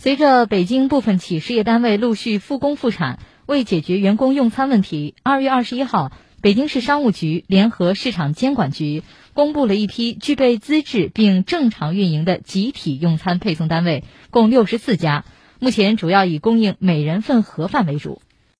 随着北京部分企事业单位陆续复工复产为解决员工用餐问题二月二十一号北京市商务局联合市场监管局公布了一批具备资质并正常运营的集体用餐配送单位共六十四家目前主要以供应每人份盒饭为主。